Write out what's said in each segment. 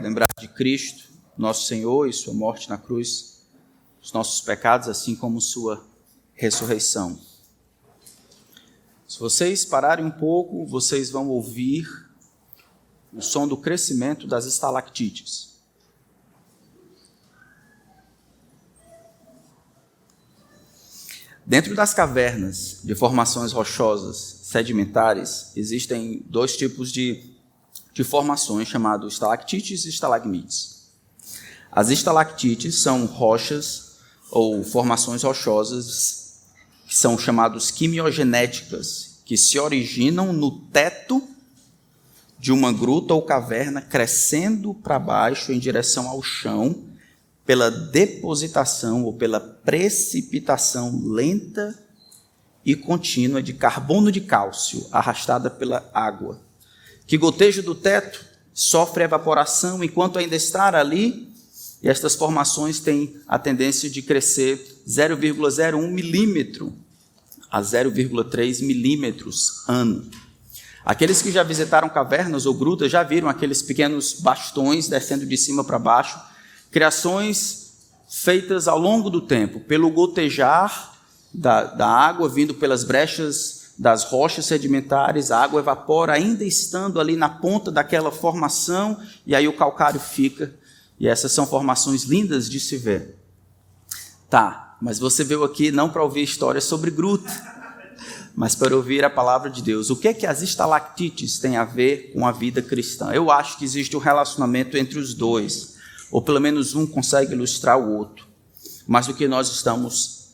lembrar de Cristo, nosso Senhor e sua morte na cruz, os nossos pecados, assim como sua ressurreição. Se vocês pararem um pouco, vocês vão ouvir o som do crescimento das estalactites. Dentro das cavernas de formações rochosas sedimentares, existem dois tipos de, de formações chamados estalactites e estalagmites. As estalactites são rochas ou formações rochosas que são chamadas quimiogenéticas, que se originam no teto de uma gruta ou caverna, crescendo para baixo em direção ao chão pela depositação ou pela precipitação lenta e contínua de carbono de cálcio arrastada pela água, que goteja do teto sofre evaporação enquanto ainda está ali, e estas formações têm a tendência de crescer 0,01 milímetro a 0,3 milímetros ano. Aqueles que já visitaram cavernas ou grutas já viram aqueles pequenos bastões descendo de cima para baixo criações feitas ao longo do tempo, pelo gotejar da, da água vindo pelas brechas das rochas sedimentares, a água evapora, ainda estando ali na ponta daquela formação, e aí o calcário fica, e essas são formações lindas de se ver. Tá, mas você veio aqui não para ouvir histórias sobre gruta, mas para ouvir a palavra de Deus. O que é que as estalactites têm a ver com a vida cristã? Eu acho que existe um relacionamento entre os dois ou pelo menos um consegue ilustrar o outro, mas o que nós estamos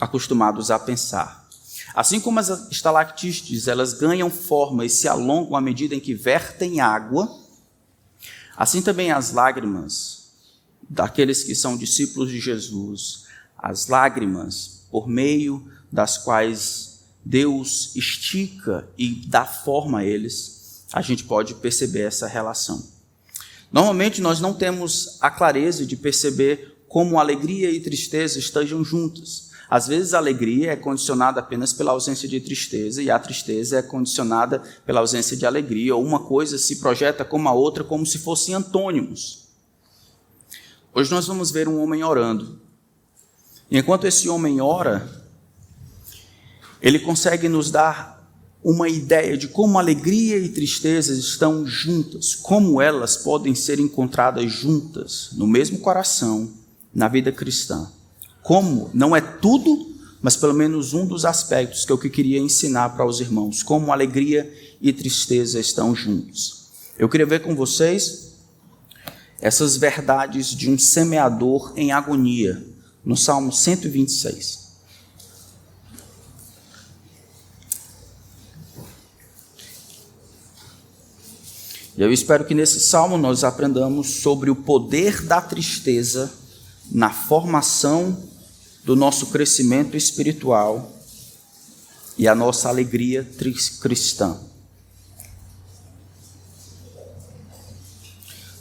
acostumados a pensar. Assim como as estalactites, elas ganham forma e se alongam à medida em que vertem água, assim também as lágrimas daqueles que são discípulos de Jesus, as lágrimas por meio das quais Deus estica e dá forma a eles, a gente pode perceber essa relação. Normalmente nós não temos a clareza de perceber como alegria e tristeza estejam juntas. Às vezes a alegria é condicionada apenas pela ausência de tristeza e a tristeza é condicionada pela ausência de alegria, ou uma coisa se projeta como a outra como se fossem antônimos. Hoje nós vamos ver um homem orando. E enquanto esse homem ora, ele consegue nos dar uma ideia de como alegria e tristeza estão juntas, como elas podem ser encontradas juntas no mesmo coração na vida cristã. Como não é tudo, mas pelo menos um dos aspectos que eu queria ensinar para os irmãos, como alegria e tristeza estão juntos. Eu queria ver com vocês essas verdades de um semeador em agonia, no Salmo 126. E eu espero que nesse salmo nós aprendamos sobre o poder da tristeza na formação do nosso crescimento espiritual e a nossa alegria cristã.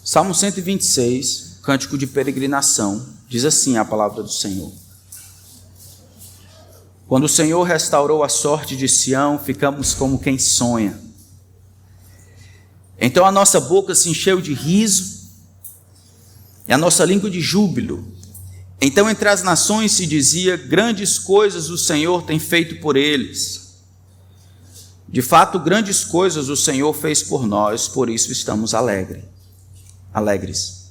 Salmo 126, cântico de peregrinação, diz assim a palavra do Senhor. Quando o Senhor restaurou a sorte de Sião, ficamos como quem sonha. Então a nossa boca se encheu de riso e a nossa língua de júbilo. Então entre as nações se dizia: grandes coisas o Senhor tem feito por eles. De fato, grandes coisas o Senhor fez por nós, por isso estamos alegres. Alegres.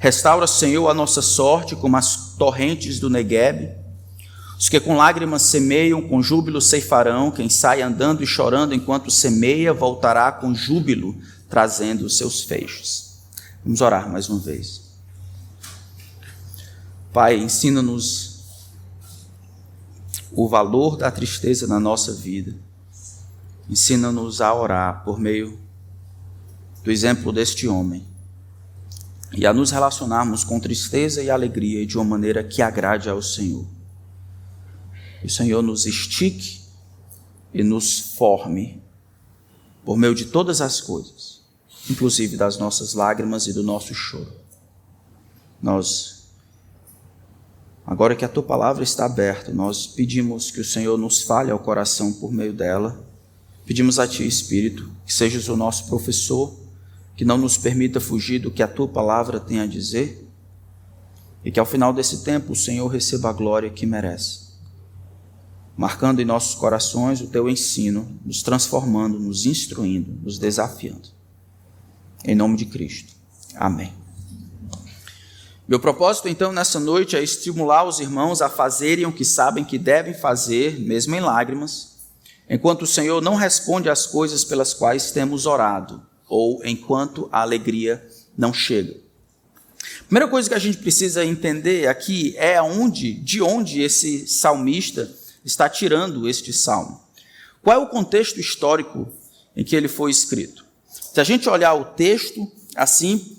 Restaura, Senhor, a nossa sorte como as torrentes do Negueb. Os que com lágrimas semeiam, com júbilo ceifarão. Quem sai andando e chorando enquanto semeia, voltará com júbilo, trazendo os seus feixes. Vamos orar mais uma vez. Pai, ensina-nos o valor da tristeza na nossa vida. Ensina-nos a orar por meio do exemplo deste homem e a nos relacionarmos com tristeza e alegria de uma maneira que agrade ao Senhor que o Senhor nos estique e nos forme por meio de todas as coisas, inclusive das nossas lágrimas e do nosso choro. Nós, agora que a tua palavra está aberta, nós pedimos que o Senhor nos fale ao coração por meio dela Pedimos a Ti, Espírito, que sejas o nosso professor, que não nos permita fugir do que a Tua palavra tem a dizer e que ao final desse tempo o Senhor receba a glória que merece, marcando em nossos corações o Teu ensino, nos transformando, nos instruindo, nos desafiando. Em nome de Cristo. Amém. Meu propósito, então, nessa noite é estimular os irmãos a fazerem o que sabem que devem fazer, mesmo em lágrimas, enquanto o Senhor não responde às coisas pelas quais temos orado, ou enquanto a alegria não chega. Primeira coisa que a gente precisa entender aqui é aonde, de onde esse salmista está tirando este salmo. Qual é o contexto histórico em que ele foi escrito? Se a gente olhar o texto assim,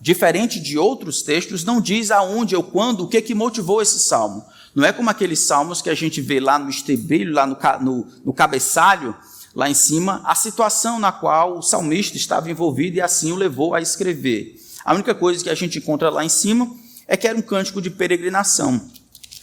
diferente de outros textos, não diz aonde ou quando, o que, que motivou esse salmo. Não é como aqueles salmos que a gente vê lá no estribilho, lá no, no, no cabeçalho, lá em cima, a situação na qual o salmista estava envolvido e assim o levou a escrever. A única coisa que a gente encontra lá em cima é que era um cântico de peregrinação,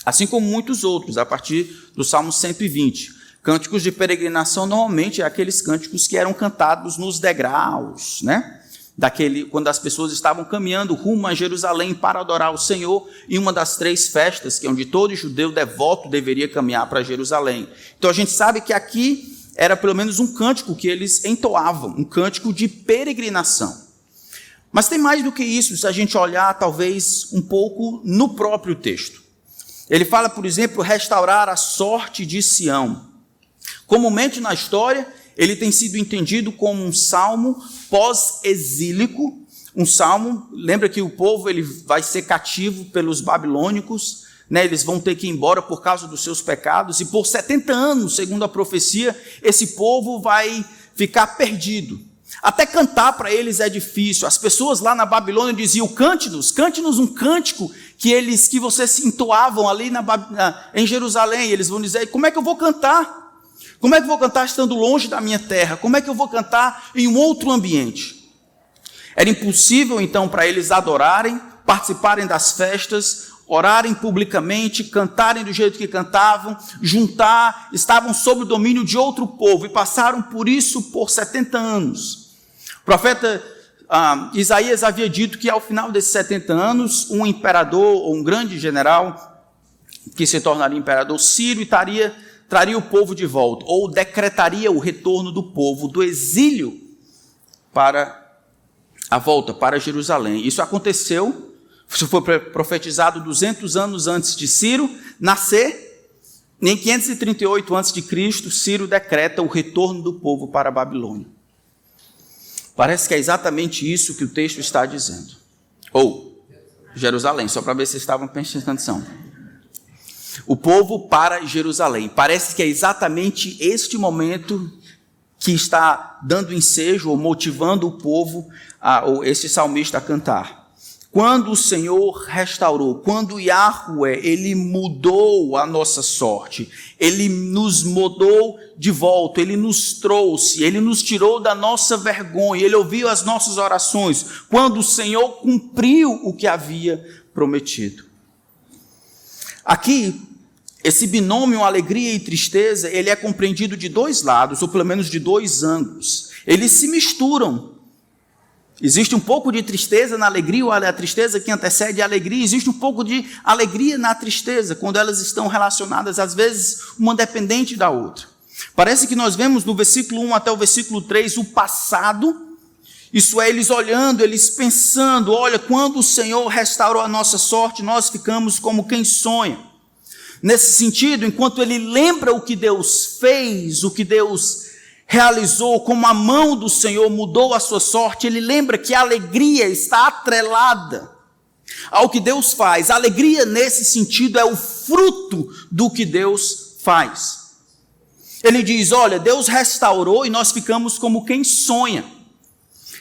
assim como muitos outros, a partir do Salmo 120. Cânticos de peregrinação normalmente é aqueles cânticos que eram cantados nos degraus, né? Daquele quando as pessoas estavam caminhando rumo a Jerusalém para adorar o Senhor em uma das três festas que é onde todo judeu devoto deveria caminhar para Jerusalém. Então a gente sabe que aqui era pelo menos um cântico que eles entoavam, um cântico de peregrinação. Mas tem mais do que isso, se a gente olhar talvez um pouco no próprio texto. Ele fala, por exemplo, restaurar a sorte de Sião. Comumente na história, ele tem sido entendido como um salmo pós-exílico, um salmo, lembra que o povo ele vai ser cativo pelos babilônicos, né, eles vão ter que ir embora por causa dos seus pecados, e por 70 anos, segundo a profecia, esse povo vai ficar perdido. Até cantar para eles é difícil. As pessoas lá na Babilônia diziam: cante-nos, cante-nos um cântico que eles que vocês entoavam ali na, na, em Jerusalém. Eles vão dizer: como é que eu vou cantar? Como é que eu vou cantar estando longe da minha terra? Como é que eu vou cantar em um outro ambiente? Era impossível então para eles adorarem, participarem das festas, orarem publicamente, cantarem do jeito que cantavam, juntar, estavam sob o domínio de outro povo e passaram por isso por 70 anos. O profeta ah, Isaías havia dito que ao final desses 70 anos, um imperador ou um grande general, que se tornaria imperador sírio, estaria traria o povo de volta, ou decretaria o retorno do povo do exílio para a volta para Jerusalém. Isso aconteceu, isso foi profetizado 200 anos antes de Ciro nascer. Em 538 a.C., Ciro decreta o retorno do povo para a Babilônia. Parece que é exatamente isso que o texto está dizendo. Ou Jerusalém, só para ver se estavam prestando atenção o povo para Jerusalém. Parece que é exatamente este momento que está dando ensejo ou motivando o povo, a, ou esse salmista a cantar. Quando o Senhor restaurou, quando Yahweh, ele mudou a nossa sorte, ele nos mudou de volta, ele nos trouxe, ele nos tirou da nossa vergonha, ele ouviu as nossas orações, quando o Senhor cumpriu o que havia prometido. Aqui, esse binômio alegria e tristeza, ele é compreendido de dois lados, ou pelo menos de dois ângulos. Eles se misturam. Existe um pouco de tristeza na alegria, ou a tristeza que antecede a alegria, existe um pouco de alegria na tristeza, quando elas estão relacionadas, às vezes, uma dependente da outra. Parece que nós vemos no versículo 1 até o versículo 3 o passado, isso é, eles olhando, eles pensando: olha, quando o Senhor restaurou a nossa sorte, nós ficamos como quem sonha. Nesse sentido, enquanto ele lembra o que Deus fez, o que Deus realizou, como a mão do Senhor mudou a sua sorte, ele lembra que a alegria está atrelada ao que Deus faz. A alegria, nesse sentido, é o fruto do que Deus faz. Ele diz: Olha, Deus restaurou e nós ficamos como quem sonha.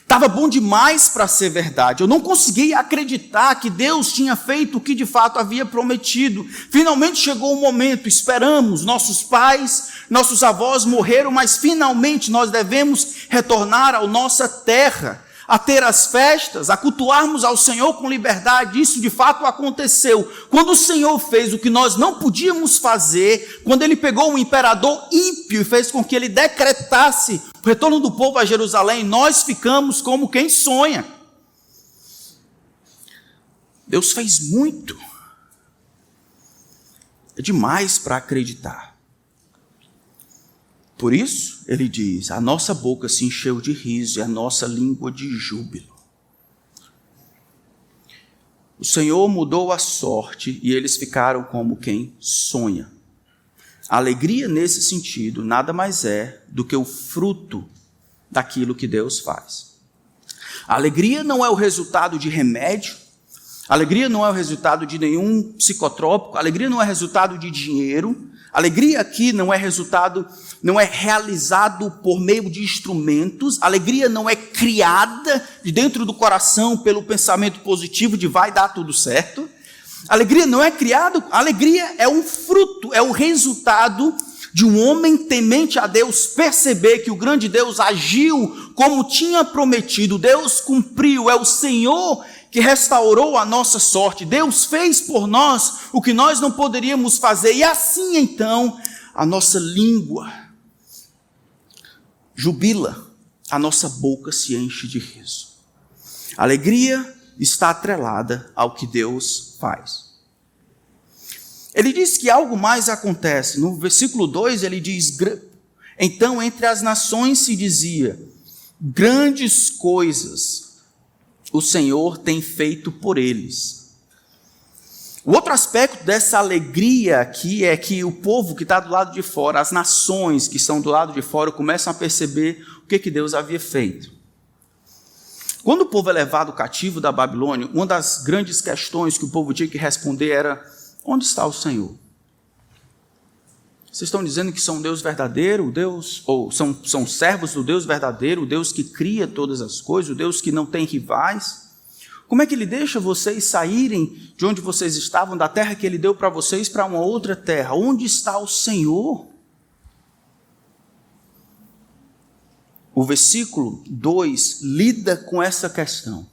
Estava bom demais para ser verdade. Eu não conseguia acreditar que Deus tinha feito o que de fato havia prometido. Finalmente chegou o momento, esperamos. Nossos pais, nossos avós morreram, mas finalmente nós devemos retornar à nossa terra, a ter as festas, a cultuarmos ao Senhor com liberdade. Isso de fato aconteceu. Quando o Senhor fez o que nós não podíamos fazer, quando ele pegou um imperador ímpio e fez com que ele decretasse o retorno do povo a Jerusalém, nós ficamos como quem sonha. Deus fez muito. É demais para acreditar. Por isso, ele diz: a nossa boca se encheu de riso e a nossa língua de júbilo. O Senhor mudou a sorte e eles ficaram como quem sonha. A alegria nesse sentido nada mais é do que o fruto daquilo que Deus faz. A alegria não é o resultado de remédio, a alegria não é o resultado de nenhum psicotrópico, a alegria não é resultado de dinheiro, alegria aqui não é resultado não é realizado por meio de instrumentos, alegria não é criada de dentro do coração pelo pensamento positivo de vai dar tudo certo. Alegria não é criado, a alegria é um fruto, é o resultado de um homem temente a Deus perceber que o grande Deus agiu como tinha prometido, Deus cumpriu, é o Senhor que restaurou a nossa sorte, Deus fez por nós o que nós não poderíamos fazer, e assim então a nossa língua jubila, a nossa boca se enche de riso. Alegria está atrelada ao que Deus faz. Ele diz que algo mais acontece. No versículo 2 ele diz: Então entre as nações se dizia, grandes coisas o Senhor tem feito por eles o outro aspecto dessa alegria aqui é que o povo que está do lado de fora, as nações que estão do lado de fora, começam a perceber o que, que Deus havia feito. Quando o povo é levado cativo da Babilônia, uma das grandes questões que o povo tinha que responder era: onde está o Senhor? Vocês estão dizendo que são Deus verdadeiro, Deus, ou são, são servos do Deus verdadeiro, o Deus que cria todas as coisas, o Deus que não tem rivais? Como é que ele deixa vocês saírem de onde vocês estavam, da terra que ele deu para vocês, para uma outra terra? Onde está o Senhor? O versículo 2 lida com essa questão.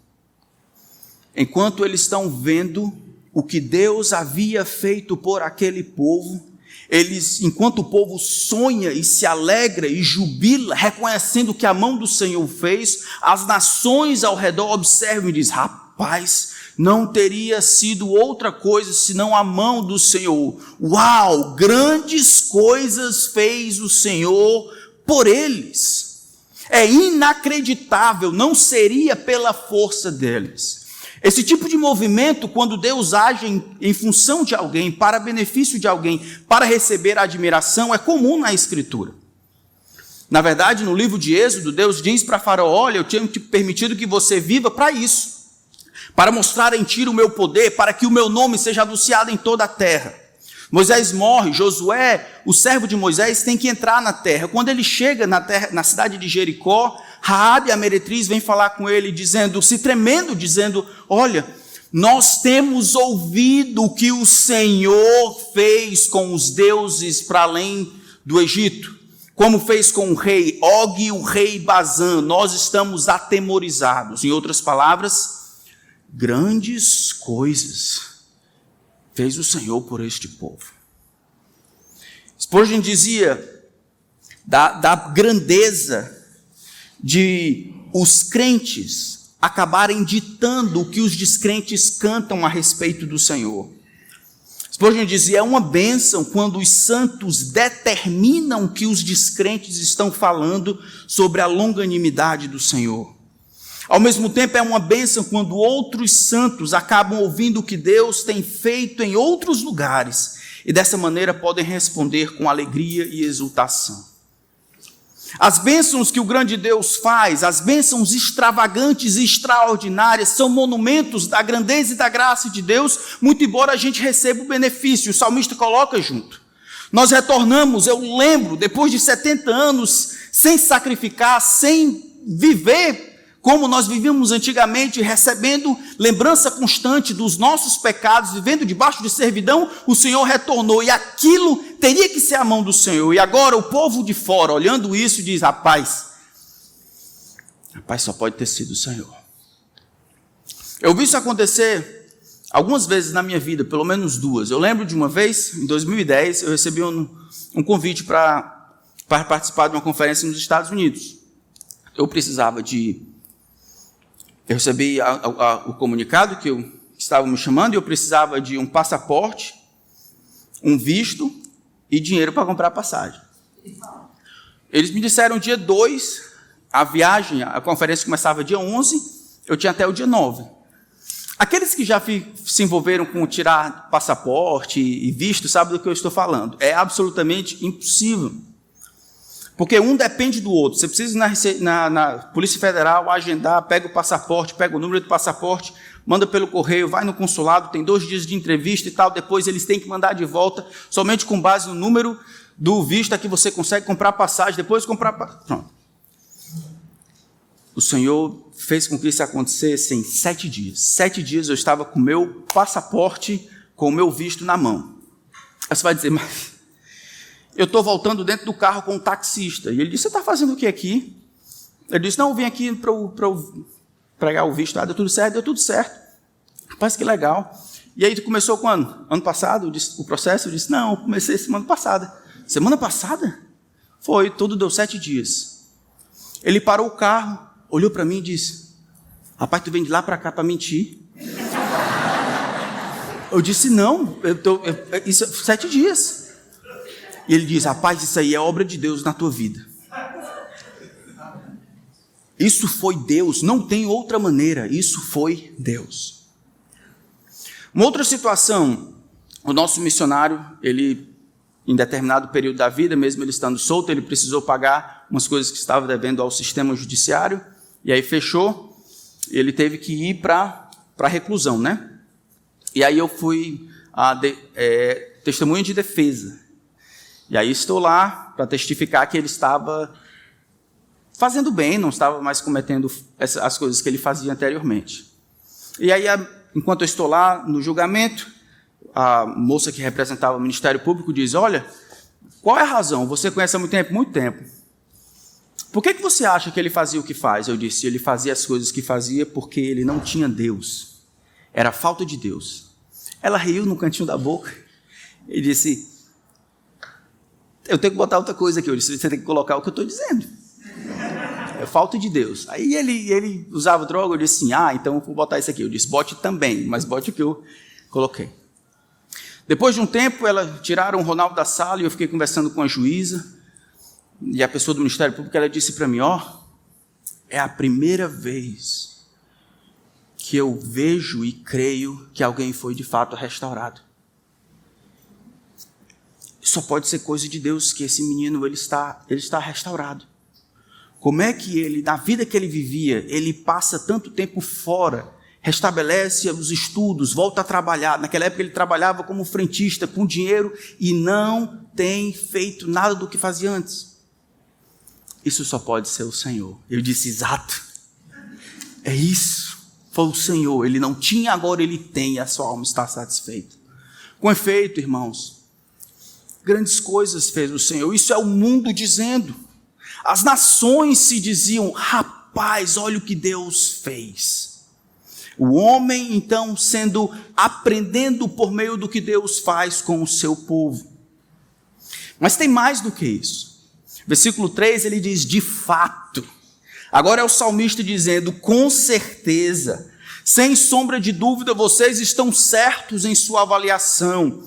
Enquanto eles estão vendo o que Deus havia feito por aquele povo, eles, enquanto o povo sonha e se alegra e jubila, reconhecendo que a mão do Senhor fez, as nações ao redor observam e dizem: rapaz, paz não teria sido outra coisa senão a mão do Senhor. Uau, grandes coisas fez o Senhor por eles. É inacreditável, não seria pela força deles. Esse tipo de movimento, quando Deus age em, em, função de alguém, para benefício de alguém, para receber admiração, é comum na Escritura. Na verdade, no livro de Êxodo, Deus diz para Faraó: Olha, eu tinha te permitido que você viva para isso para mostrar em ti o meu poder, para que o meu nome seja anunciado em toda a terra. Moisés morre, Josué, o servo de Moisés, tem que entrar na terra. Quando ele chega na, terra, na cidade de Jericó, Raabe, a meretriz, vem falar com ele, dizendo, se tremendo, dizendo: Olha, nós temos ouvido o que o Senhor fez com os deuses para além do Egito, como fez com o rei Og e o rei Bazan. Nós estamos atemorizados. Em outras palavras, grandes coisas fez o Senhor por este povo. Spurgeon dizia da, da grandeza de os crentes acabarem ditando o que os descrentes cantam a respeito do Senhor. Spurgeon dizia: é uma bênção quando os santos determinam que os descrentes estão falando sobre a longanimidade do Senhor. Ao mesmo tempo, é uma bênção quando outros santos acabam ouvindo o que Deus tem feito em outros lugares e dessa maneira podem responder com alegria e exultação. As bênçãos que o grande Deus faz, as bênçãos extravagantes e extraordinárias, são monumentos da grandeza e da graça de Deus, muito embora a gente receba o benefício. O salmista coloca junto. Nós retornamos, eu lembro, depois de 70 anos, sem sacrificar, sem viver como nós vivíamos antigamente, recebendo lembrança constante dos nossos pecados, vivendo debaixo de servidão, o Senhor retornou e aquilo teria que ser a mão do Senhor. E agora o povo de fora, olhando isso, diz: rapaz, Rapaz, só pode ter sido o Senhor. Eu vi isso acontecer algumas vezes na minha vida, pelo menos duas. Eu lembro de uma vez, em 2010, eu recebi um, um convite para participar de uma conferência nos Estados Unidos. Eu precisava de. Eu recebi a, a, o comunicado que, eu, que estavam me chamando e eu precisava de um passaporte, um visto e dinheiro para comprar passagem. Eles me disseram dia 2, a viagem, a conferência começava dia 11, eu tinha até o dia 9. Aqueles que já se envolveram com tirar passaporte e visto sabem do que eu estou falando. É absolutamente impossível. Porque um depende do outro. Você precisa ir na, na, na, Polícia Federal agendar, pega o passaporte, pega o número do passaporte, manda pelo correio, vai no consulado, tem dois dias de entrevista e tal. Depois eles têm que mandar de volta, somente com base no número do visto que você consegue comprar passagem. Depois comprar. Pronto. O Senhor fez com que isso acontecesse em sete dias. Sete dias eu estava com meu passaporte, com o meu visto na mão. Aí você vai dizer, mas eu estou voltando dentro do carro com um taxista. E ele disse, você está fazendo o que aqui? Ele disse, não, eu vim aqui para pregar o visto. Ah, deu tudo certo? Deu tudo certo. Rapaz, que legal. E aí começou quando? Ano passado? O processo? Eu disse, não, comecei semana passada. Semana passada? Foi, tudo deu sete dias. Ele parou o carro, olhou para mim e disse: Rapaz, tu vem de lá para cá para mentir. Eu disse: Não, eu tô, eu, isso é sete dias. E ele diz: Rapaz, isso aí é obra de Deus na tua vida. Isso foi Deus, não tem outra maneira, isso foi Deus. Uma outra situação, o nosso missionário, ele, em determinado período da vida, mesmo ele estando solto, ele precisou pagar umas coisas que estava devendo ao sistema judiciário. E aí fechou, ele teve que ir para a reclusão, né? E aí eu fui a de, é, testemunha de defesa. E aí estou lá para testificar que ele estava fazendo bem, não estava mais cometendo as coisas que ele fazia anteriormente. E aí, enquanto eu estou lá no julgamento, a moça que representava o Ministério Público diz: Olha, qual é a razão? Você conhece há muito tempo? Muito tempo. Por que, que você acha que ele fazia o que faz? Eu disse, ele fazia as coisas que fazia porque ele não tinha Deus. Era falta de Deus. Ela riu no cantinho da boca e disse: Eu tenho que botar outra coisa aqui. Eu disse: Você tem que colocar o que eu estou dizendo. É falta de Deus. Aí ele, ele usava droga. Eu disse assim: Ah, então eu vou botar isso aqui. Eu disse: Bote também, mas bote o que eu coloquei. Depois de um tempo, ela tiraram o Ronaldo da sala e eu fiquei conversando com a juíza. E a pessoa do Ministério Público ela disse para mim: Ó, oh, é a primeira vez que eu vejo e creio que alguém foi de fato restaurado. Só pode ser coisa de Deus que esse menino ele está, ele está restaurado. Como é que ele, na vida que ele vivia, ele passa tanto tempo fora, restabelece os estudos, volta a trabalhar. Naquela época ele trabalhava como frentista, com dinheiro, e não tem feito nada do que fazia antes. Isso só pode ser o Senhor. Eu disse, exato. É isso. Foi o Senhor. Ele não tinha, agora ele tem, e a sua alma está satisfeita. Com efeito, irmãos, grandes coisas fez o Senhor. Isso é o mundo dizendo. As nações se diziam, rapaz, olha o que Deus fez. O homem, então, sendo aprendendo por meio do que Deus faz com o seu povo. Mas tem mais do que isso. Versículo 3 ele diz: de fato. Agora é o salmista dizendo: com certeza, sem sombra de dúvida, vocês estão certos em sua avaliação.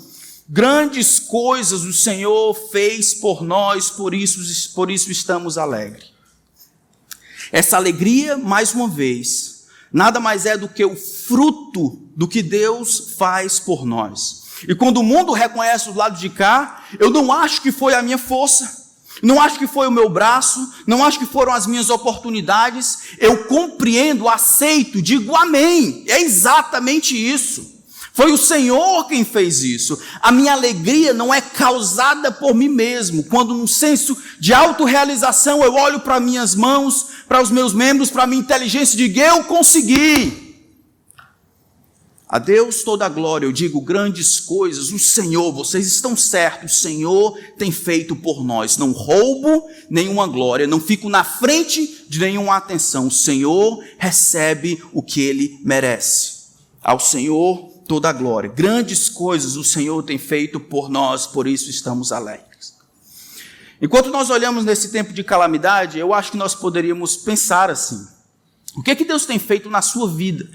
Grandes coisas o Senhor fez por nós, por isso, por isso estamos alegres. Essa alegria, mais uma vez, nada mais é do que o fruto do que Deus faz por nós. E quando o mundo reconhece o lado de cá, eu não acho que foi a minha força. Não acho que foi o meu braço, não acho que foram as minhas oportunidades. Eu compreendo, aceito, digo amém. É exatamente isso. Foi o Senhor quem fez isso. A minha alegria não é causada por mim mesmo. Quando, num senso de autorrealização, eu olho para minhas mãos, para os meus membros, para a minha inteligência e digo: Eu consegui. A Deus toda a glória, eu digo grandes coisas, o Senhor, vocês estão certos, o Senhor tem feito por nós. Não roubo nenhuma glória, não fico na frente de nenhuma atenção. O Senhor recebe o que ele merece. Ao Senhor toda a glória. Grandes coisas o Senhor tem feito por nós, por isso estamos alegres. Enquanto nós olhamos nesse tempo de calamidade, eu acho que nós poderíamos pensar assim: o que é que Deus tem feito na sua vida?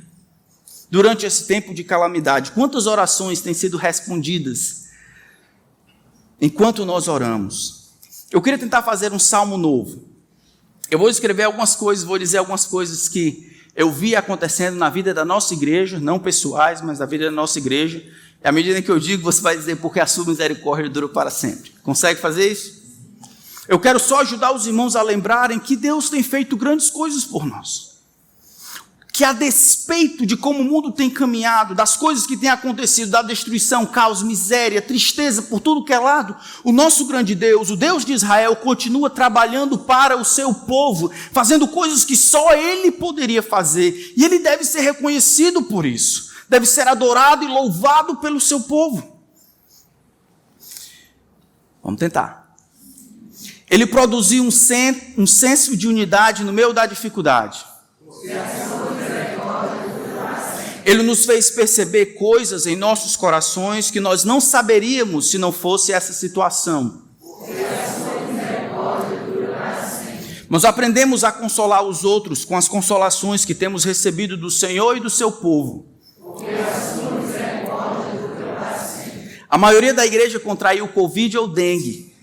durante esse tempo de calamidade? Quantas orações têm sido respondidas enquanto nós oramos? Eu queria tentar fazer um salmo novo. Eu vou escrever algumas coisas, vou dizer algumas coisas que eu vi acontecendo na vida da nossa igreja, não pessoais, mas na vida da nossa igreja. E à medida que eu digo, você vai dizer porque a sua misericórdia dura para sempre. Consegue fazer isso? Eu quero só ajudar os irmãos a lembrarem que Deus tem feito grandes coisas por nós que a despeito de como o mundo tem caminhado, das coisas que têm acontecido, da destruição, caos, miséria, tristeza por tudo que é lado, o nosso grande Deus, o Deus de Israel, continua trabalhando para o seu povo, fazendo coisas que só ele poderia fazer, e ele deve ser reconhecido por isso, deve ser adorado e louvado pelo seu povo. Vamos tentar. Ele produziu um, senso de unidade no meio da dificuldade. Ele nos fez perceber coisas em nossos corações que nós não saberíamos se não fosse essa situação. Nós aprendemos a consolar os outros com as consolações que temos recebido do Senhor e do seu povo. A maioria da igreja contraiu Covid ou dengue.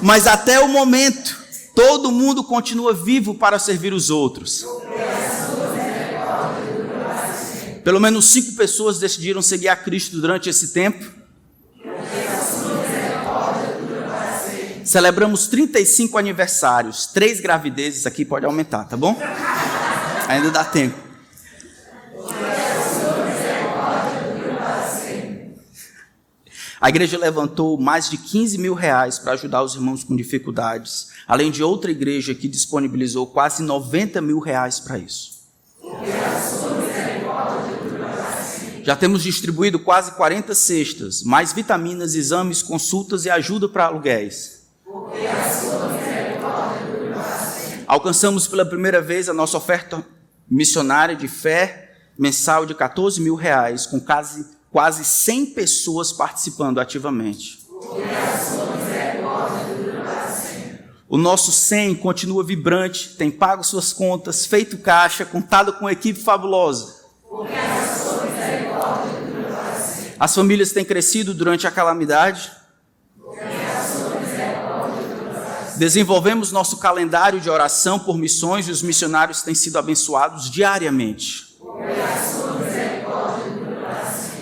Mas até o momento, todo mundo continua vivo para servir os outros. Pelo menos cinco pessoas decidiram seguir a Cristo durante esse tempo. Celebramos 35 aniversários, três gravidezes aqui pode aumentar, tá bom? Ainda dá tempo. A igreja levantou mais de 15 mil reais para ajudar os irmãos com dificuldades, além de outra igreja que disponibilizou quase 90 mil reais para isso. Já temos distribuído quase 40 cestas, mais vitaminas, exames, consultas e ajuda para aluguéis. Alcançamos pela primeira vez a nossa oferta missionária de fé mensal de 14 mil reais, com quase, quase 100 pessoas participando ativamente. O nosso 100 continua vibrante, tem pago suas contas, feito caixa, contado com uma equipe fabulosa. Porque as famílias têm crescido durante a calamidade. Desenvolvemos nosso calendário de oração por missões e os missionários têm sido abençoados diariamente.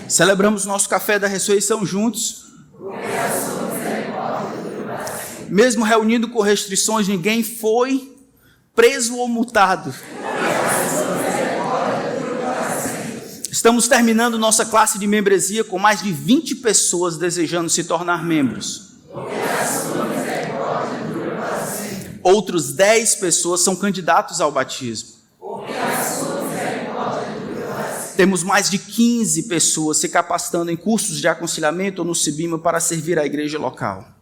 Celebramos nosso café da ressurreição juntos. Mesmo reunindo com restrições, ninguém foi preso ou multado. Estamos terminando nossa classe de membresia com mais de 20 pessoas desejando se tornar membros. Outros 10 pessoas são candidatos ao batismo. Temos mais de 15 pessoas se capacitando em cursos de aconselhamento ou no Cibima para servir a igreja local.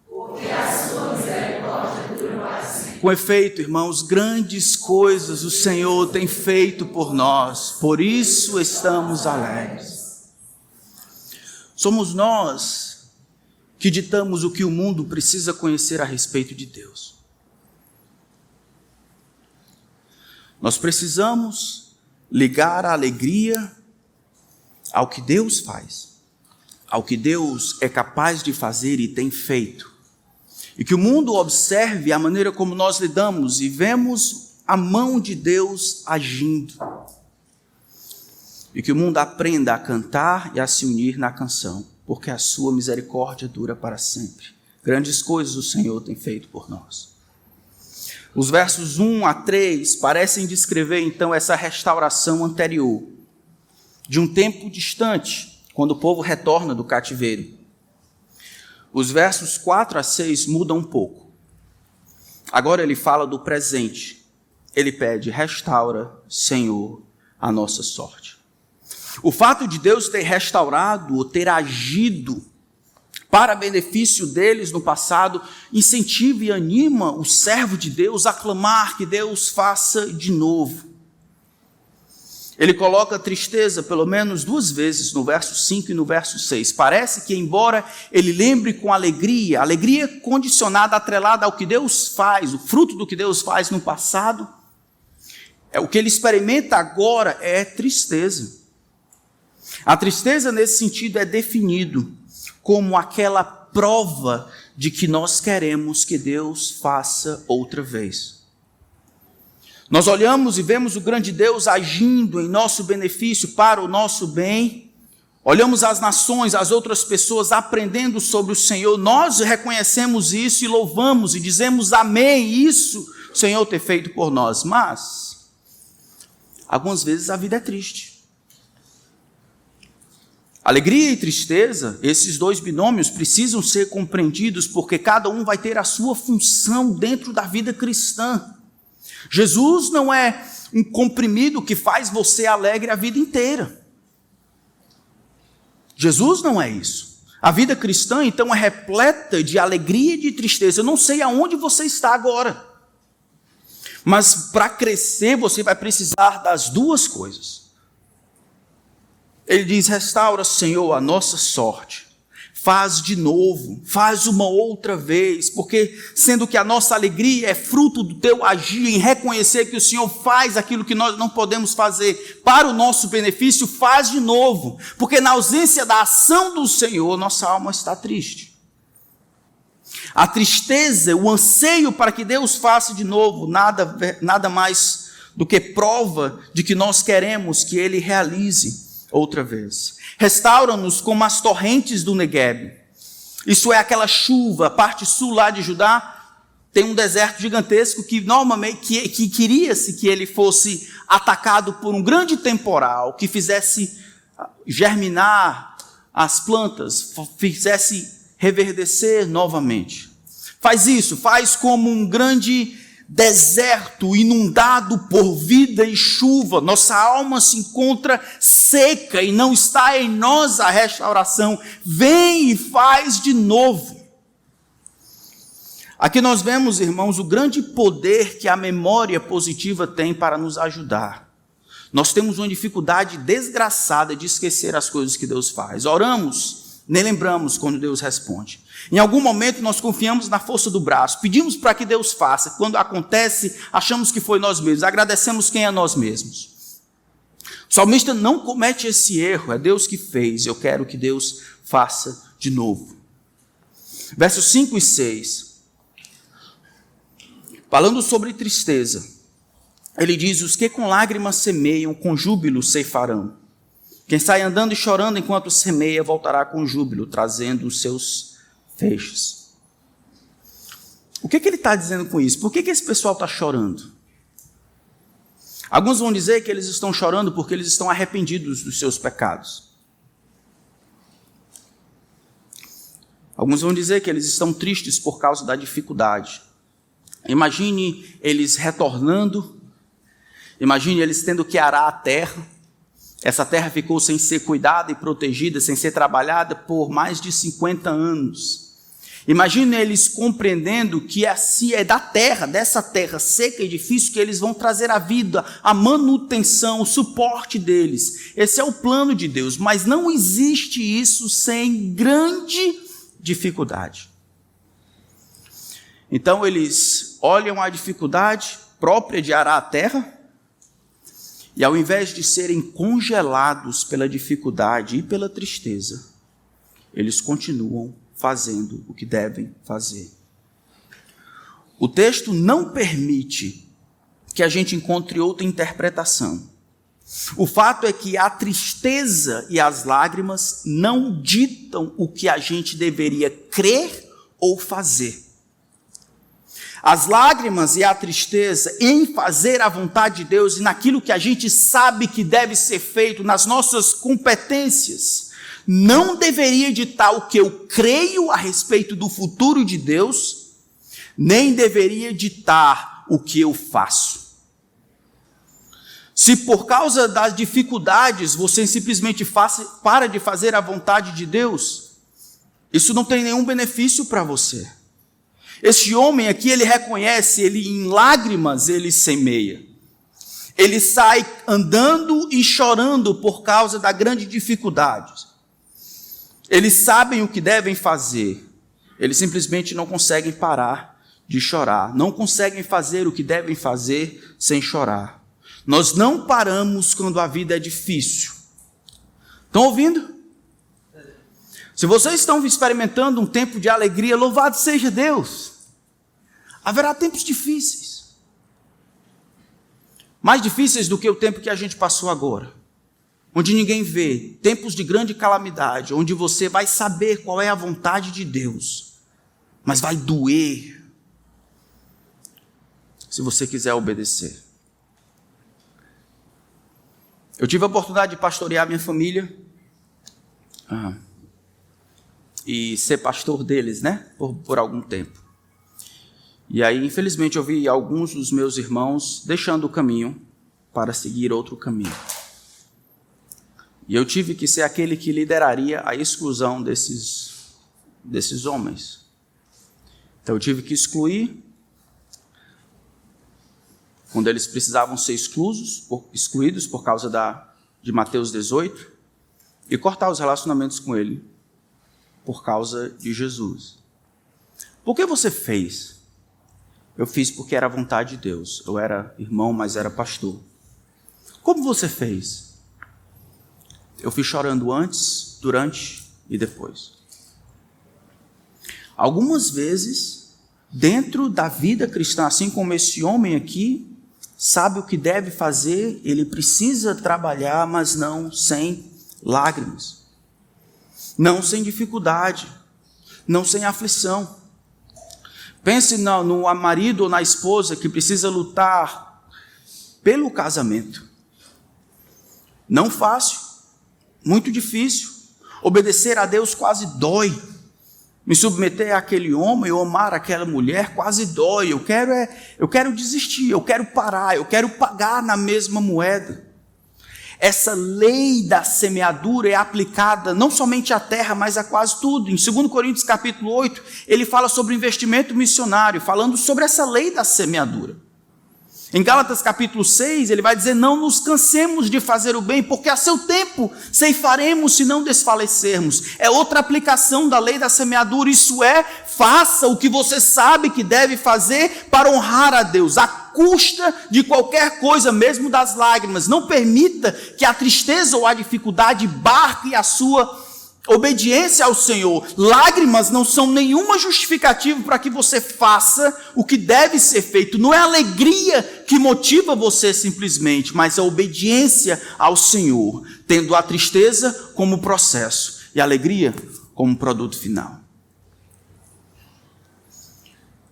Com efeito, irmãos, grandes coisas o Senhor tem feito por nós, por isso estamos alegres. Somos nós que ditamos o que o mundo precisa conhecer a respeito de Deus. Nós precisamos ligar a alegria ao que Deus faz, ao que Deus é capaz de fazer e tem feito e que o mundo observe a maneira como nós lidamos e vemos a mão de Deus agindo. E que o mundo aprenda a cantar e a se unir na canção, porque a sua misericórdia dura para sempre. Grandes coisas o Senhor tem feito por nós. Os versos 1 a 3 parecem descrever então essa restauração anterior, de um tempo distante, quando o povo retorna do cativeiro. Os versos 4 a 6 mudam um pouco. Agora ele fala do presente. Ele pede: restaura, Senhor, a nossa sorte. O fato de Deus ter restaurado ou ter agido para benefício deles no passado, incentiva e anima o servo de Deus a clamar que Deus faça de novo. Ele coloca tristeza pelo menos duas vezes no verso 5 e no verso 6. Parece que, embora ele lembre com alegria, alegria condicionada, atrelada ao que Deus faz, o fruto do que Deus faz no passado, é o que ele experimenta agora é tristeza. A tristeza, nesse sentido, é definido como aquela prova de que nós queremos que Deus faça outra vez. Nós olhamos e vemos o grande Deus agindo em nosso benefício, para o nosso bem. Olhamos as nações, as outras pessoas aprendendo sobre o Senhor. Nós reconhecemos isso e louvamos e dizemos amém. Isso Senhor ter feito por nós. Mas, algumas vezes a vida é triste. Alegria e tristeza, esses dois binômios precisam ser compreendidos porque cada um vai ter a sua função dentro da vida cristã. Jesus não é um comprimido que faz você alegre a vida inteira. Jesus não é isso. A vida cristã, então, é repleta de alegria e de tristeza. Eu não sei aonde você está agora. Mas para crescer, você vai precisar das duas coisas. Ele diz: restaura, Senhor, a nossa sorte faz de novo, faz uma outra vez, porque sendo que a nossa alegria é fruto do teu agir em reconhecer que o Senhor faz aquilo que nós não podemos fazer para o nosso benefício, faz de novo, porque na ausência da ação do Senhor, nossa alma está triste. A tristeza, o anseio para que Deus faça de novo, nada, nada mais do que prova de que nós queremos que Ele realize outra vez. Restaura-nos como as torrentes do Negueb. Isso é aquela chuva, a parte sul lá de Judá tem um deserto gigantesco que normalmente que, que queria-se que ele fosse atacado por um grande temporal que fizesse germinar as plantas, fizesse reverdecer novamente. Faz isso, faz como um grande deserto, inundado por vida e chuva, nossa alma se encontra seca e não está em nós a restauração. Vem e faz de novo. Aqui nós vemos, irmãos, o grande poder que a memória positiva tem para nos ajudar. Nós temos uma dificuldade desgraçada de esquecer as coisas que Deus faz. Oramos, nem lembramos quando Deus responde. Em algum momento nós confiamos na força do braço, pedimos para que Deus faça. Quando acontece, achamos que foi nós mesmos, agradecemos quem é nós mesmos. O salmista não comete esse erro, é Deus que fez, eu quero que Deus faça de novo. Versos 5 e 6. Falando sobre tristeza, ele diz: Os que com lágrimas semeiam, com júbilo ceifarão. Quem sai andando e chorando enquanto semeia, voltará com júbilo, trazendo os seus feixes. O que, que ele está dizendo com isso? Por que, que esse pessoal está chorando? Alguns vão dizer que eles estão chorando porque eles estão arrependidos dos seus pecados. Alguns vão dizer que eles estão tristes por causa da dificuldade. Imagine eles retornando, imagine eles tendo que arar a terra. Essa terra ficou sem ser cuidada e protegida, sem ser trabalhada por mais de 50 anos. Imagine eles compreendendo que assim é da terra, dessa terra seca e difícil, que eles vão trazer a vida, a manutenção, o suporte deles. Esse é o plano de Deus, mas não existe isso sem grande dificuldade. Então eles olham a dificuldade própria de arar a terra, e ao invés de serem congelados pela dificuldade e pela tristeza, eles continuam fazendo o que devem fazer. O texto não permite que a gente encontre outra interpretação. O fato é que a tristeza e as lágrimas não ditam o que a gente deveria crer ou fazer. As lágrimas e a tristeza em fazer a vontade de Deus e naquilo que a gente sabe que deve ser feito, nas nossas competências, não deveria ditar o que eu creio a respeito do futuro de Deus, nem deveria ditar o que eu faço. Se por causa das dificuldades você simplesmente faz, para de fazer a vontade de Deus, isso não tem nenhum benefício para você. Este homem aqui, ele reconhece, ele em lágrimas ele semeia. Ele sai andando e chorando por causa da grande dificuldade. Eles sabem o que devem fazer. Eles simplesmente não conseguem parar de chorar, não conseguem fazer o que devem fazer sem chorar. Nós não paramos quando a vida é difícil. Estão ouvindo? Se vocês estão experimentando um tempo de alegria, louvado seja Deus. Haverá tempos difíceis. Mais difíceis do que o tempo que a gente passou agora. Onde ninguém vê, tempos de grande calamidade, onde você vai saber qual é a vontade de Deus, mas vai doer se você quiser obedecer. Eu tive a oportunidade de pastorear minha família ah, e ser pastor deles, né? Por, por algum tempo. E aí, infelizmente, eu vi alguns dos meus irmãos deixando o caminho para seguir outro caminho. E eu tive que ser aquele que lideraria a exclusão desses, desses homens. Então eu tive que excluir quando eles precisavam ser exclusos, excluídos por causa da, de Mateus 18, e cortar os relacionamentos com ele por causa de Jesus. Por que você fez? Eu fiz porque era a vontade de Deus. Eu era irmão, mas era pastor. Como você fez? Eu fui chorando antes, durante e depois. Algumas vezes, dentro da vida cristã, assim como esse homem aqui, sabe o que deve fazer, ele precisa trabalhar, mas não sem lágrimas, não sem dificuldade, não sem aflição. Pense no, no marido ou na esposa que precisa lutar pelo casamento. Não fácil, muito difícil. Obedecer a Deus quase dói. Me submeter àquele homem ou amar aquela mulher quase dói. Eu quero é, eu quero desistir, eu quero parar, eu quero pagar na mesma moeda. Essa lei da semeadura é aplicada não somente à terra, mas a quase tudo. Em 2 Coríntios capítulo 8, ele fala sobre investimento missionário, falando sobre essa lei da semeadura. Em Gálatas capítulo 6, ele vai dizer: Não nos cansemos de fazer o bem, porque a seu tempo ceifaremos se não desfalecermos. É outra aplicação da lei da semeadura, isso é, faça o que você sabe que deve fazer para honrar a Deus, à custa de qualquer coisa, mesmo das lágrimas. Não permita que a tristeza ou a dificuldade barque a sua Obediência ao Senhor, lágrimas não são nenhuma justificativa para que você faça o que deve ser feito. Não é alegria que motiva você simplesmente, mas a obediência ao Senhor, tendo a tristeza como processo e a alegria como produto final.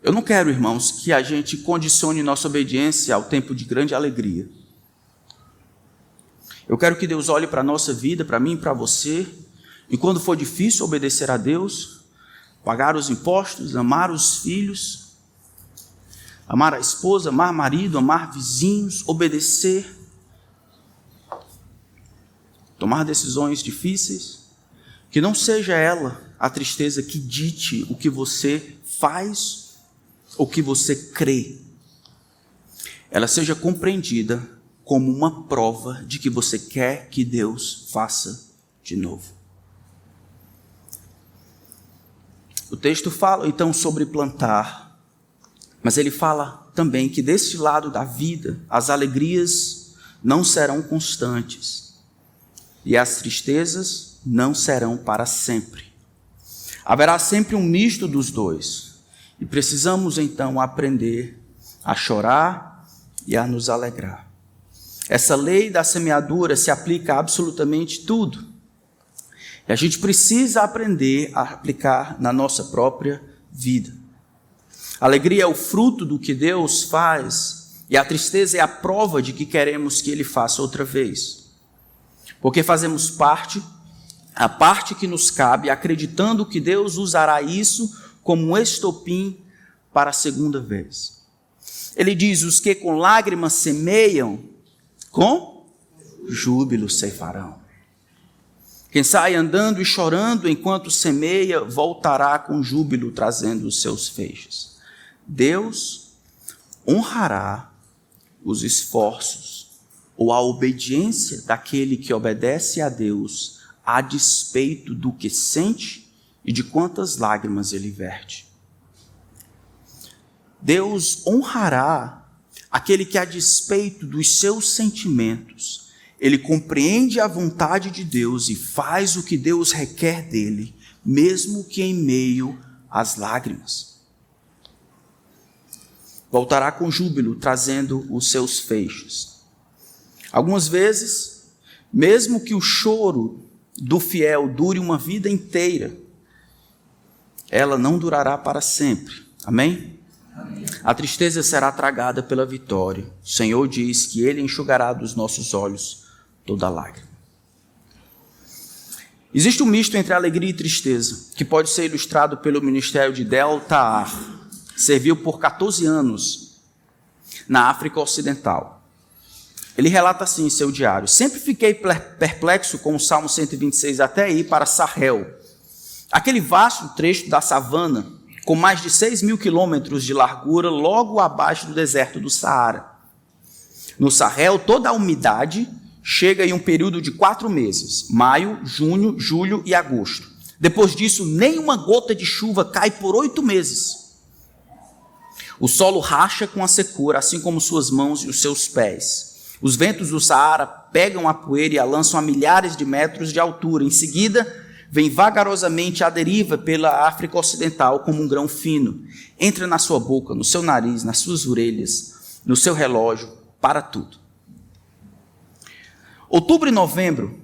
Eu não quero, irmãos, que a gente condicione nossa obediência ao tempo de grande alegria. Eu quero que Deus olhe para a nossa vida, para mim e para você, e quando for difícil obedecer a Deus, pagar os impostos, amar os filhos, amar a esposa, amar marido, amar vizinhos, obedecer, tomar decisões difíceis, que não seja ela a tristeza que dite o que você faz ou que você crê. Ela seja compreendida como uma prova de que você quer que Deus faça de novo. O texto fala então sobre plantar, mas ele fala também que deste lado da vida as alegrias não serão constantes e as tristezas não serão para sempre. Haverá sempre um misto dos dois e precisamos então aprender a chorar e a nos alegrar. Essa lei da semeadura se aplica a absolutamente tudo. E a gente precisa aprender a aplicar na nossa própria vida. A alegria é o fruto do que Deus faz, e a tristeza é a prova de que queremos que Ele faça outra vez. Porque fazemos parte, a parte que nos cabe, acreditando que Deus usará isso como um estopim para a segunda vez. Ele diz: os que com lágrimas semeiam, com júbilo ceifarão. Quem sai andando e chorando enquanto semeia, voltará com júbilo trazendo os seus feixes. Deus honrará os esforços ou a obediência daquele que obedece a Deus a despeito do que sente e de quantas lágrimas ele verte. Deus honrará aquele que, a despeito dos seus sentimentos, ele compreende a vontade de Deus e faz o que Deus requer dele, mesmo que em meio às lágrimas. Voltará com júbilo, trazendo os seus feixes. Algumas vezes, mesmo que o choro do fiel dure uma vida inteira, ela não durará para sempre. Amém? Amém? A tristeza será tragada pela vitória. O Senhor diz que Ele enxugará dos nossos olhos toda lágrima. Existe um misto entre alegria e tristeza, que pode ser ilustrado pelo ministério de Delta Serviu por 14 anos na África Ocidental. Ele relata assim em seu diário: Sempre fiquei perplexo com o Salmo 126 até ir para Sahel, aquele vasto trecho da savana, com mais de 6 mil quilômetros de largura, logo abaixo do deserto do Saara. No Sahel, toda a umidade chega em um período de quatro meses: maio, junho, julho e agosto. Depois disso, nenhuma gota de chuva cai por oito meses. O solo racha com a secura, assim como suas mãos e os seus pés. Os ventos do Saara pegam a poeira e a lançam a milhares de metros de altura. Em seguida, vem vagarosamente à deriva pela África Ocidental como um grão fino. Entra na sua boca, no seu nariz, nas suas orelhas, no seu relógio, para tudo. Outubro e novembro,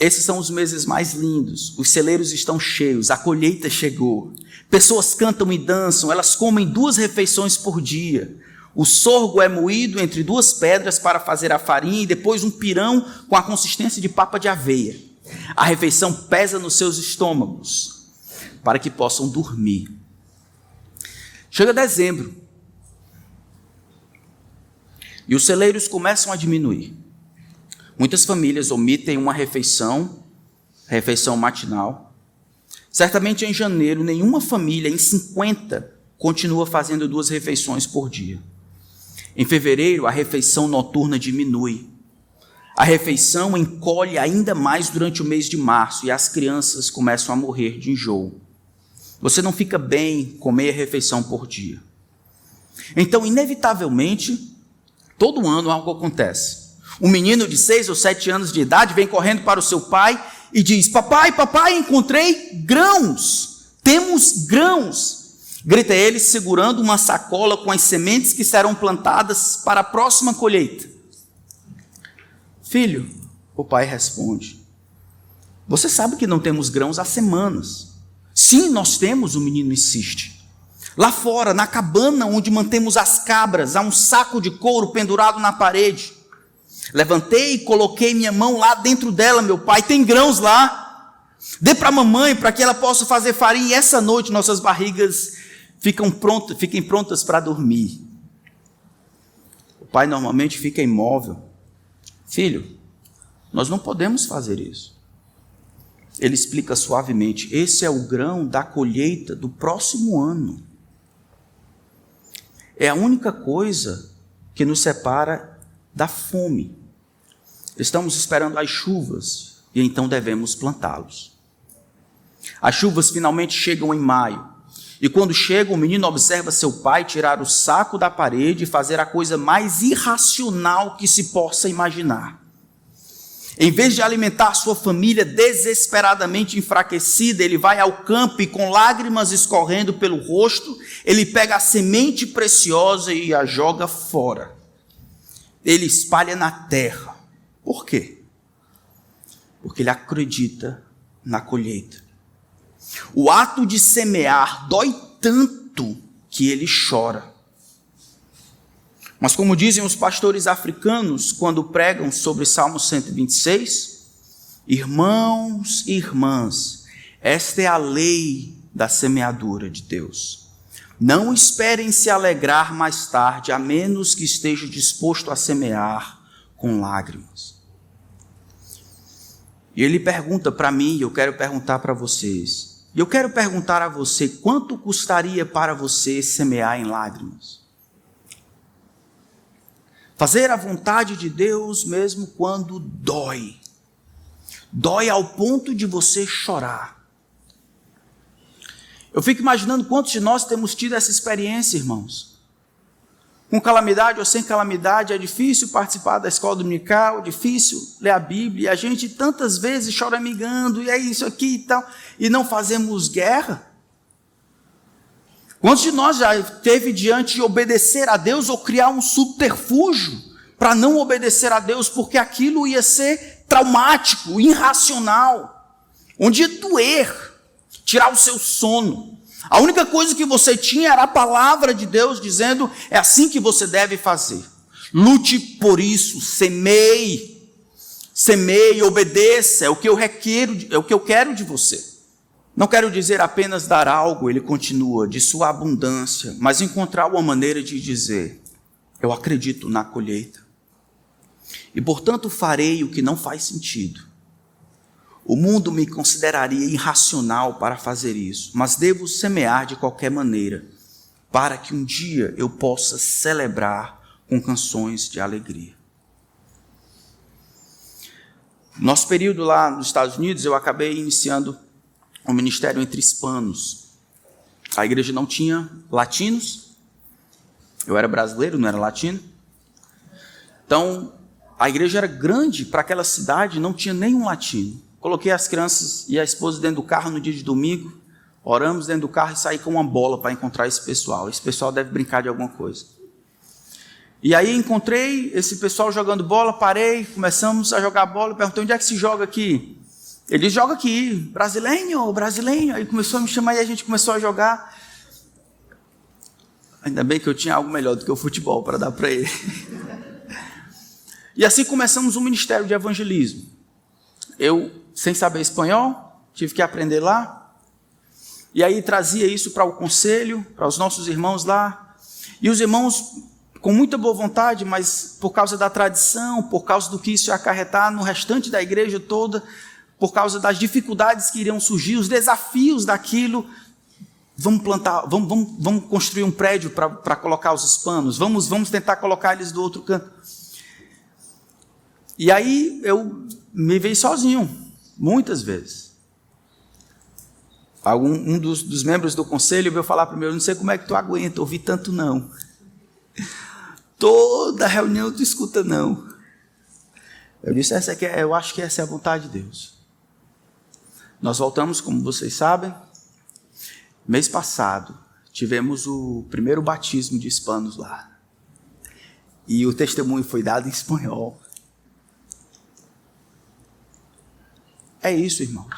esses são os meses mais lindos. Os celeiros estão cheios, a colheita chegou. Pessoas cantam e dançam, elas comem duas refeições por dia. O sorgo é moído entre duas pedras para fazer a farinha e depois um pirão com a consistência de papa de aveia. A refeição pesa nos seus estômagos para que possam dormir. Chega dezembro e os celeiros começam a diminuir. Muitas famílias omitem uma refeição, refeição matinal. Certamente em janeiro, nenhuma família em 50 continua fazendo duas refeições por dia. Em fevereiro, a refeição noturna diminui. A refeição encolhe ainda mais durante o mês de março e as crianças começam a morrer de enjoo. Você não fica bem comer a refeição por dia. Então, inevitavelmente, todo ano algo acontece. Um menino de seis ou sete anos de idade vem correndo para o seu pai e diz: Papai, papai, encontrei grãos. Temos grãos. Grita ele, segurando uma sacola com as sementes que serão plantadas para a próxima colheita. Filho, o pai responde: Você sabe que não temos grãos há semanas. Sim, nós temos, o menino insiste. Lá fora, na cabana onde mantemos as cabras, há um saco de couro pendurado na parede. Levantei e coloquei minha mão lá dentro dela, meu pai. Tem grãos lá. Dê para a mamãe para que ela possa fazer farinha. E essa noite nossas barrigas ficam prontas, fiquem prontas para dormir. O pai normalmente fica imóvel. Filho, nós não podemos fazer isso. Ele explica suavemente: esse é o grão da colheita do próximo ano. É a única coisa que nos separa da fome. Estamos esperando as chuvas e então devemos plantá-los. As chuvas finalmente chegam em maio. E quando chegam, o menino observa seu pai tirar o saco da parede e fazer a coisa mais irracional que se possa imaginar. Em vez de alimentar sua família desesperadamente enfraquecida, ele vai ao campo e, com lágrimas escorrendo pelo rosto, ele pega a semente preciosa e a joga fora ele espalha na terra. Por quê? Porque ele acredita na colheita. O ato de semear dói tanto que ele chora. Mas, como dizem os pastores africanos quando pregam sobre Salmo 126, irmãos e irmãs, esta é a lei da semeadura de Deus. Não esperem se alegrar mais tarde, a menos que esteja disposto a semear com lágrimas. E ele pergunta para mim, e eu quero perguntar para vocês. E eu quero perguntar a você: quanto custaria para você semear em lágrimas? Fazer a vontade de Deus mesmo quando dói. Dói ao ponto de você chorar. Eu fico imaginando quantos de nós temos tido essa experiência, irmãos. Com calamidade ou sem calamidade, é difícil participar da escola dominical, é difícil ler a Bíblia, e a gente tantas vezes chora amigando, e é isso aqui e tal, e não fazemos guerra. Quantos de nós já teve diante de obedecer a Deus ou criar um subterfúgio para não obedecer a Deus, porque aquilo ia ser traumático, irracional, onde ia doer, tirar o seu sono. A única coisa que você tinha era a palavra de Deus dizendo: é assim que você deve fazer. Lute por isso, semeie, semeie, obedeça, é o que eu requero, é o que eu quero de você. Não quero dizer apenas dar algo, ele continua, de sua abundância, mas encontrar uma maneira de dizer: eu acredito na colheita. E portanto farei o que não faz sentido. O mundo me consideraria irracional para fazer isso, mas devo semear de qualquer maneira, para que um dia eu possa celebrar com canções de alegria. Nosso período lá nos Estados Unidos, eu acabei iniciando um ministério entre hispanos. A igreja não tinha latinos. Eu era brasileiro, não era latino. Então, a igreja era grande para aquela cidade, não tinha nenhum latino. Coloquei as crianças e a esposa dentro do carro no dia de domingo, oramos dentro do carro e saí com uma bola para encontrar esse pessoal. Esse pessoal deve brincar de alguma coisa. E aí encontrei esse pessoal jogando bola, parei, começamos a jogar bola, perguntei onde é que se joga aqui. Ele joga aqui, brasileiro, brasileiro. Aí começou a me chamar e a gente começou a jogar. Ainda bem que eu tinha algo melhor do que o futebol para dar para ele. e assim começamos um ministério de evangelismo. Eu, sem saber espanhol, tive que aprender lá. E aí trazia isso para o conselho, para os nossos irmãos lá. E os irmãos, com muita boa vontade, mas por causa da tradição, por causa do que isso ia acarretar no restante da igreja toda, por causa das dificuldades que iriam surgir, os desafios daquilo. Vamos plantar, vamos, vamos, vamos construir um prédio para colocar os hispanos, vamos, vamos tentar colocar eles do outro canto. E aí eu me vi sozinho, muitas vezes. Algum, um dos, dos membros do conselho veio falar para mim: Eu não sei como é que tu aguenta ouvir tanto não. Toda reunião tu escuta não. Eu disse: essa aqui é, Eu acho que essa é a vontade de Deus. Nós voltamos, como vocês sabem, mês passado, tivemos o primeiro batismo de hispanos lá. E o testemunho foi dado em espanhol. É isso, irmãos.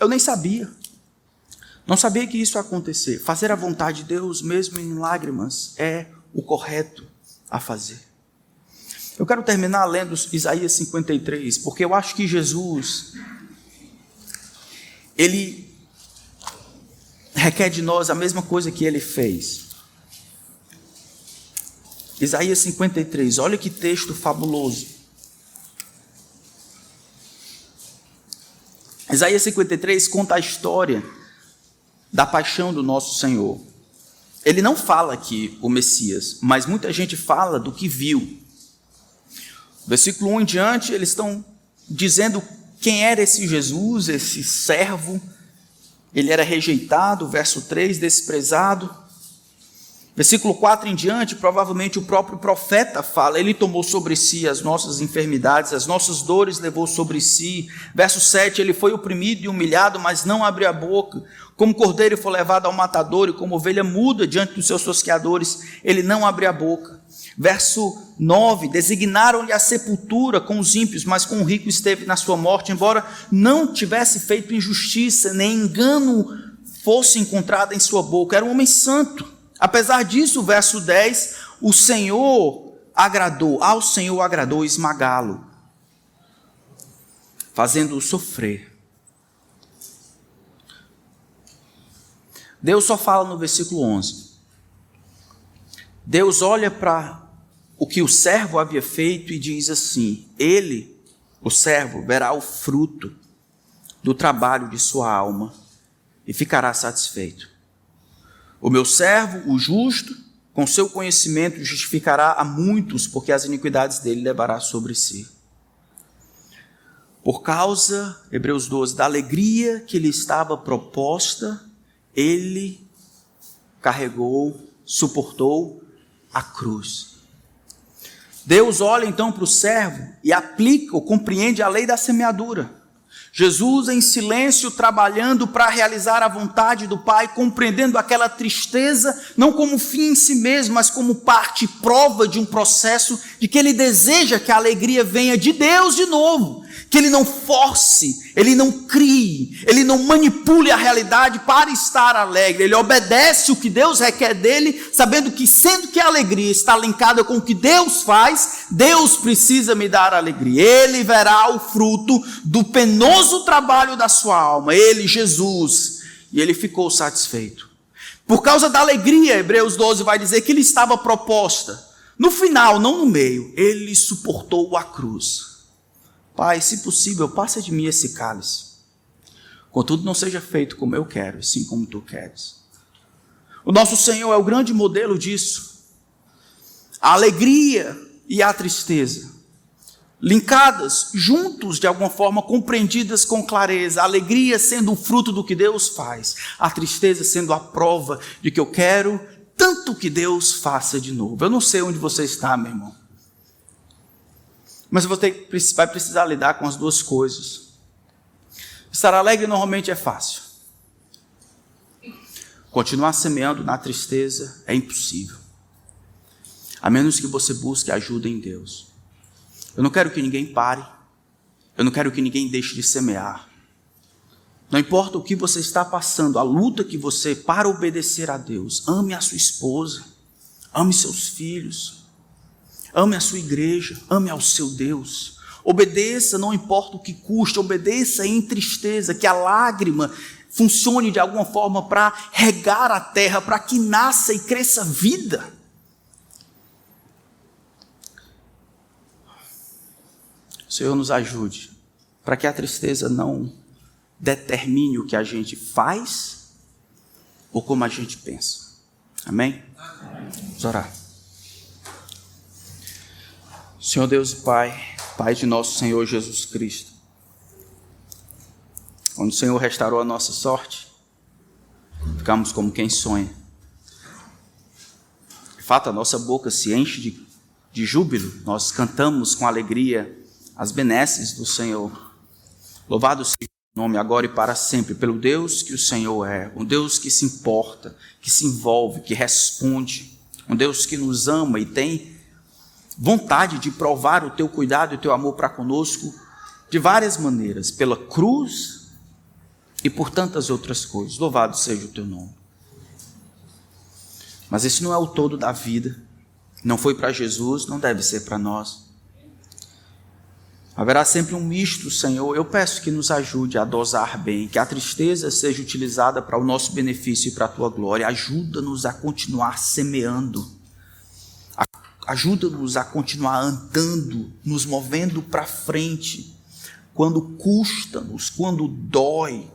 Eu nem sabia. Não sabia que isso ia acontecer. Fazer a vontade de Deus, mesmo em lágrimas, é o correto a fazer. Eu quero terminar lendo Isaías 53, porque eu acho que Jesus ele requer de nós a mesma coisa que ele fez. Isaías 53, olha que texto fabuloso. Isaías 53 conta a história da paixão do nosso Senhor. Ele não fala aqui o Messias, mas muita gente fala do que viu. Versículo 1 em diante, eles estão dizendo quem era esse Jesus, esse servo? Ele era rejeitado, verso 3, desprezado. Versículo 4 em diante, provavelmente o próprio profeta fala: Ele tomou sobre si as nossas enfermidades, as nossas dores levou sobre si. Verso 7, ele foi oprimido e humilhado, mas não abriu a boca. Como cordeiro foi levado ao matador e como ovelha muda diante dos seus tosqueadores, ele não abriu a boca. Verso 9: Designaram-lhe a sepultura com os ímpios, mas com o rico esteve na sua morte, embora não tivesse feito injustiça, nem engano fosse encontrado em sua boca. Era um homem santo. Apesar disso, verso 10: O Senhor agradou, ao Senhor agradou esmagá-lo, fazendo-o sofrer. Deus só fala no versículo 11. Deus olha para o que o servo havia feito e diz assim: Ele, o servo, verá o fruto do trabalho de sua alma e ficará satisfeito. O meu servo, o justo, com seu conhecimento justificará a muitos, porque as iniquidades dele levará sobre si. Por causa, Hebreus 12, da alegria que lhe estava proposta, ele carregou, suportou a cruz. Deus olha então para o servo e aplica ou compreende a lei da semeadura. Jesus em silêncio, trabalhando para realizar a vontade do Pai, compreendendo aquela tristeza, não como fim em si mesmo, mas como parte prova de um processo de que ele deseja que a alegria venha de Deus de novo, que ele não force, ele não crie, ele não manipule a realidade para estar alegre, ele obedece o que Deus requer dele, sabendo que, sendo que a alegria está linkada com o que Deus faz, Deus precisa me dar alegria, ele verá o fruto do penoso trabalho da sua alma, ele, Jesus, e ele ficou satisfeito. Por causa da alegria, Hebreus 12 vai dizer que ele estava proposta. No final, não no meio, ele suportou a cruz. Pai, se possível, passa de mim esse cálice. Contudo, não seja feito como eu quero, sim como tu queres. O nosso Senhor é o grande modelo disso. A alegria e a tristeza, linkadas, juntos de alguma forma, compreendidas com clareza. A alegria sendo o fruto do que Deus faz, a tristeza sendo a prova de que eu quero tanto que Deus faça de novo. Eu não sei onde você está, meu irmão. Mas você vai precisar lidar com as duas coisas. Estar alegre normalmente é fácil. Continuar semeando na tristeza é impossível. A menos que você busque ajuda em Deus. Eu não quero que ninguém pare. Eu não quero que ninguém deixe de semear. Não importa o que você está passando, a luta que você para obedecer a Deus. Ame a sua esposa, ame seus filhos, Ame a sua igreja, ame ao seu Deus. Obedeça, não importa o que custe, obedeça em tristeza, que a lágrima funcione de alguma forma para regar a terra, para que nasça e cresça vida. Senhor nos ajude para que a tristeza não determine o que a gente faz ou como a gente pensa. Amém? Amém. Vamos orar. Senhor Deus e Pai, Pai de nosso Senhor Jesus Cristo, onde o Senhor restaurou a nossa sorte, ficamos como quem sonha. De fato, a nossa boca se enche de, de júbilo, nós cantamos com alegria as benesses do Senhor. Louvado seja o nome agora e para sempre, pelo Deus que o Senhor é, um Deus que se importa, que se envolve, que responde, um Deus que nos ama e tem vontade de provar o teu cuidado e o teu amor para conosco de várias maneiras, pela cruz e por tantas outras coisas. Louvado seja o teu nome. Mas esse não é o todo da vida. Não foi para Jesus, não deve ser para nós. Haverá sempre um misto, Senhor. Eu peço que nos ajude a dosar bem, que a tristeza seja utilizada para o nosso benefício e para a tua glória. Ajuda-nos a continuar semeando Ajuda-nos a continuar andando, nos movendo para frente, quando custa-nos, quando dói,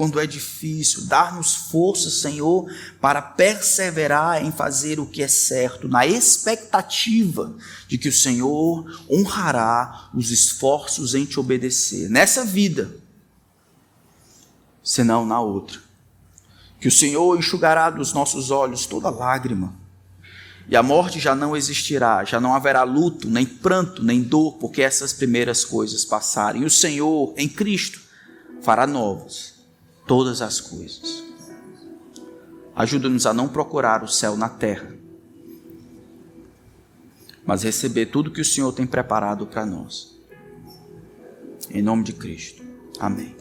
quando é difícil. Dar-nos força, Senhor, para perseverar em fazer o que é certo, na expectativa de que o Senhor honrará os esforços em te obedecer, nessa vida, senão na outra. Que o Senhor enxugará dos nossos olhos toda lágrima e a morte já não existirá, já não haverá luto, nem pranto, nem dor, porque essas primeiras coisas passarem. E o Senhor, em Cristo, fará novas todas as coisas. Ajuda-nos a não procurar o céu na terra, mas receber tudo que o Senhor tem preparado para nós. Em nome de Cristo. Amém.